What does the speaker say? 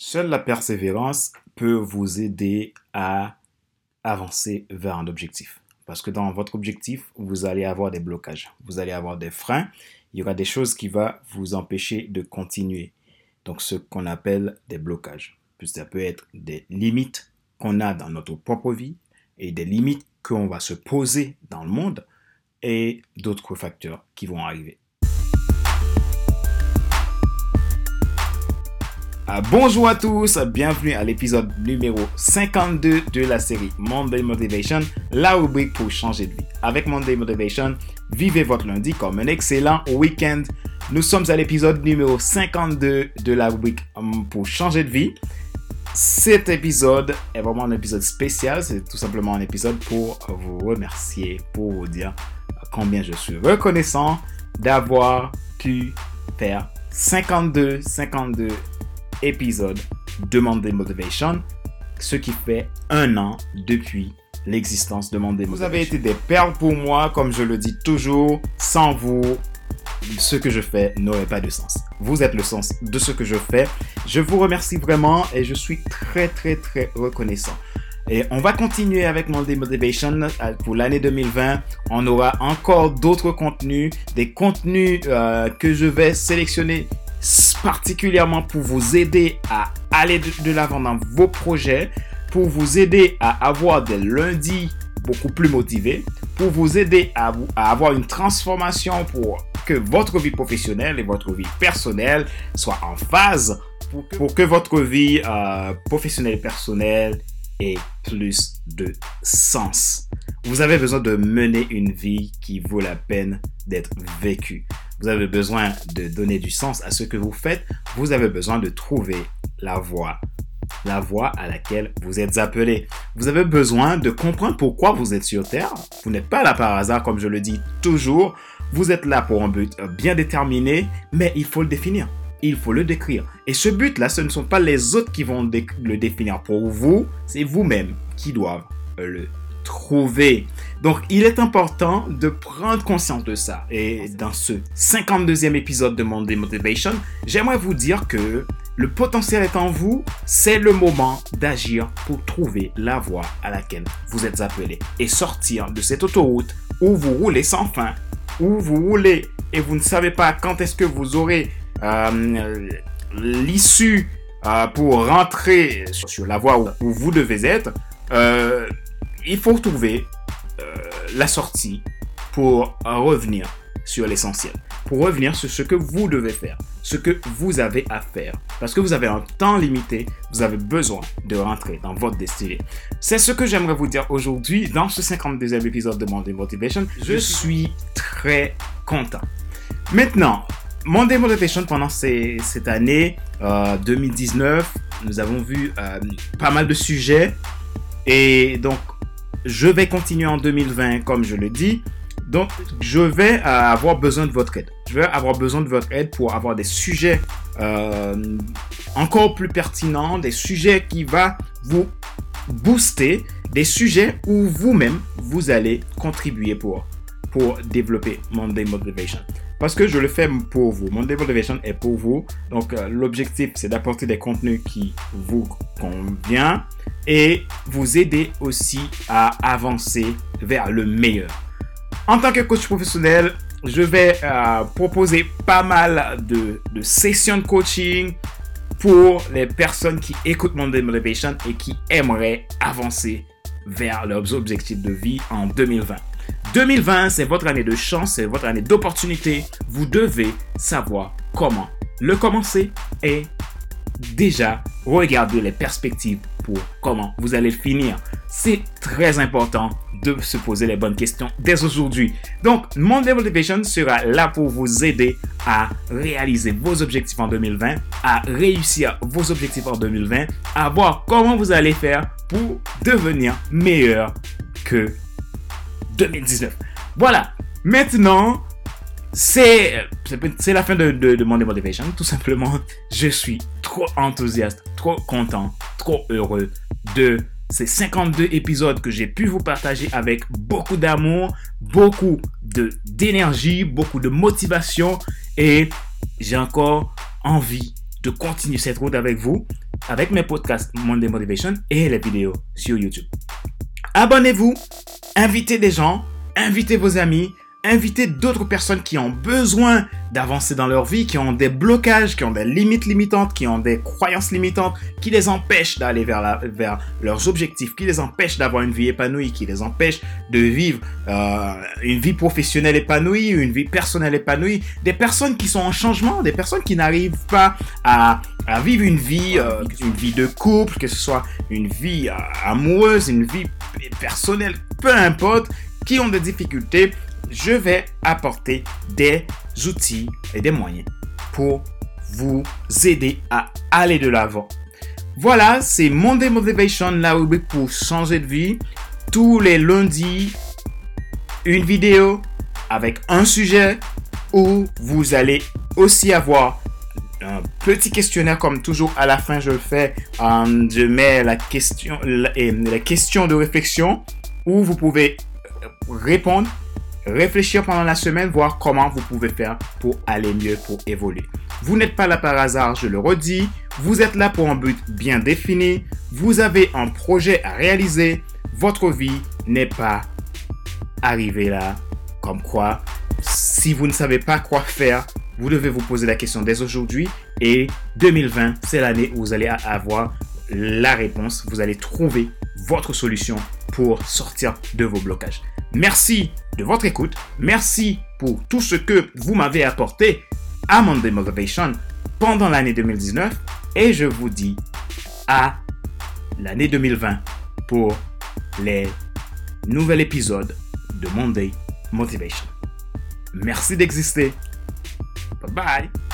Seule la persévérance peut vous aider à avancer vers un objectif. Parce que dans votre objectif, vous allez avoir des blocages, vous allez avoir des freins, il y aura des choses qui vont vous empêcher de continuer. Donc ce qu'on appelle des blocages. Ça peut être des limites qu'on a dans notre propre vie et des limites qu'on va se poser dans le monde et d'autres facteurs qui vont arriver. Ah, bonjour à tous, bienvenue à l'épisode numéro 52 de la série Monday Motivation, la rubrique pour changer de vie. Avec Monday Motivation, vivez votre lundi comme un excellent week-end. Nous sommes à l'épisode numéro 52 de la rubrique hum, pour changer de vie. Cet épisode est vraiment un épisode spécial, c'est tout simplement un épisode pour vous remercier, pour vous dire combien je suis reconnaissant d'avoir pu faire 52, 52 épisode de Monday Motivation, ce qui fait un an depuis l'existence de Monday Motivation. Vous avez été des perles pour moi, comme je le dis toujours, sans vous, ce que je fais n'aurait pas de sens. Vous êtes le sens de ce que je fais. Je vous remercie vraiment et je suis très très très reconnaissant. Et on va continuer avec Monday Motivation pour l'année 2020. On aura encore d'autres contenus, des contenus euh, que je vais sélectionner particulièrement pour vous aider à aller de, l'avant dans vos projets, pour vous aider à avoir des lundis beaucoup plus motivés, pour vous aider à, avoir une transformation pour que votre vie professionnelle et votre vie personnelle soient en phase, pour que, votre vie euh, professionnelle et personnelle ait plus de sens. Vous avez besoin de mener une vie qui vaut la peine d'être vécue. Vous avez besoin de donner du sens à ce que vous faites. Vous avez besoin de trouver la voie. La voie à laquelle vous êtes appelé. Vous avez besoin de comprendre pourquoi vous êtes sur Terre. Vous n'êtes pas là par hasard, comme je le dis toujours. Vous êtes là pour un but bien déterminé, mais il faut le définir. Il faut le décrire. Et ce but-là, ce ne sont pas les autres qui vont le définir pour vous, c'est vous-même qui doivent le trouver. Donc, il est important de prendre conscience de ça. Et dans ce 52e épisode de Monday Motivation, j'aimerais vous dire que le potentiel est en vous, c'est le moment d'agir pour trouver la voie à laquelle vous êtes appelé et sortir de cette autoroute où vous roulez sans fin, où vous roulez et vous ne savez pas quand est-ce que vous aurez euh, l'issue euh, pour rentrer sur la voie où, vous devez être. Euh, il faut trouver la sortie pour revenir sur l'essentiel, pour revenir sur ce que vous devez faire, ce que vous avez à faire. Parce que vous avez un temps limité, vous avez besoin de rentrer dans votre destinée. C'est ce que j'aimerais vous dire aujourd'hui dans ce 52e épisode de Monday Motivation. Je suis très content. Maintenant, Monday Motivation pendant cette année 2019, euh, nous avons vu euh, pas mal de sujets. Et donc, je vais continuer en 2020, comme je le dis. Donc, je vais euh, avoir besoin de votre aide. Je vais avoir besoin de votre aide pour avoir des sujets euh, encore plus pertinents, des sujets qui vont vous booster, des sujets où vous-même, vous allez contribuer pour, pour développer Monday Motivation. Parce que je le fais pour vous. Monday Motivation est pour vous. Donc, euh, l'objectif, c'est d'apporter des contenus qui vous conviennent et vous aider aussi à avancer vers le meilleur. En tant que coach professionnel, je vais euh, proposer pas mal de, sessions de coaching pour les personnes qui écoutent mon Motivation et qui aimeraient avancer vers leurs objectifs de vie en 2020. 2020, c'est votre année de chance, c'est votre année d'opportunité. Vous devez savoir comment le commencer et déjà regarder les perspectives pour comment vous allez finir. C'est très important de se poser les bonnes questions dès aujourd'hui. Donc, mon Motivation sera là pour vous aider à réaliser vos objectifs en 2020, à réussir vos objectifs en 2020, à voir comment vous allez faire pour devenir meilleur que 2019. Voilà. Maintenant, c'est la fin de, de, de mon. Tout simplement, je suis trop enthousiaste, trop content, trop heureux de ces 52 épisodes que j'ai pu vous partager avec beaucoup d'amour, beaucoup d'énergie, beaucoup de motivation et j'ai encore envie de continuer cette route avec vous. avec mes podcasts Monday Motivation et les vidéos sur YouTube. Abonnez-vous, invitez des gens, invitez vos amis, invitez d'autres personnes qui ont besoin d'avancer dans leur vie, qui ont des blocages, qui ont des limites limitantes, qui ont des croyances limitantes, qui les empêchent d'aller vers, leurs objectifs, qui les empêchent d'avoir une vie épanouie, qui les empêchent de vivre euh, une vie professionnelle épanouie, une vie personnelle épanouie, des personnes qui sont en changement, des personnes qui n'arrivent pas à, vivre une vie, euh, une vie de couple, que ce soit une vie euh, amoureuse, une vie personnelle, peu importe, qui ont des difficultés je vais apporter des outils et des moyens pour vous aider à aller de l'avant. Voilà, c'est Monday Motivation, la rubrique pour changer de vie. Tous les lundis, une vidéo avec un sujet où vous allez aussi avoir un petit questionnaire comme toujours à la fin je fais euh, je mets la question de réflexion où vous pouvez répondre réfléchir pendant la semaine, voir comment vous pouvez faire pour aller mieux, pour évoluer. Vous n'êtes pas là par hasard, je le redis. Vous êtes là pour un but bien défini. Vous avez un projet à réaliser. Votre vie n'est pas arrivée là. Comme quoi, si vous ne savez pas quoi faire, vous devez vous poser la question dès aujourd'hui. Et 2020, c'est l'année où vous allez avoir la réponse. Vous allez trouver votre solution pour sortir de vos blocages. Merci de votre écoute. Merci pour tout ce que vous m'avez apporté à Monday Motivation pendant l'année 2019. Et je vous dis à l'année 2020 pour les nouveaux épisodes de Monday Motivation. Merci d'exister. Bye bye.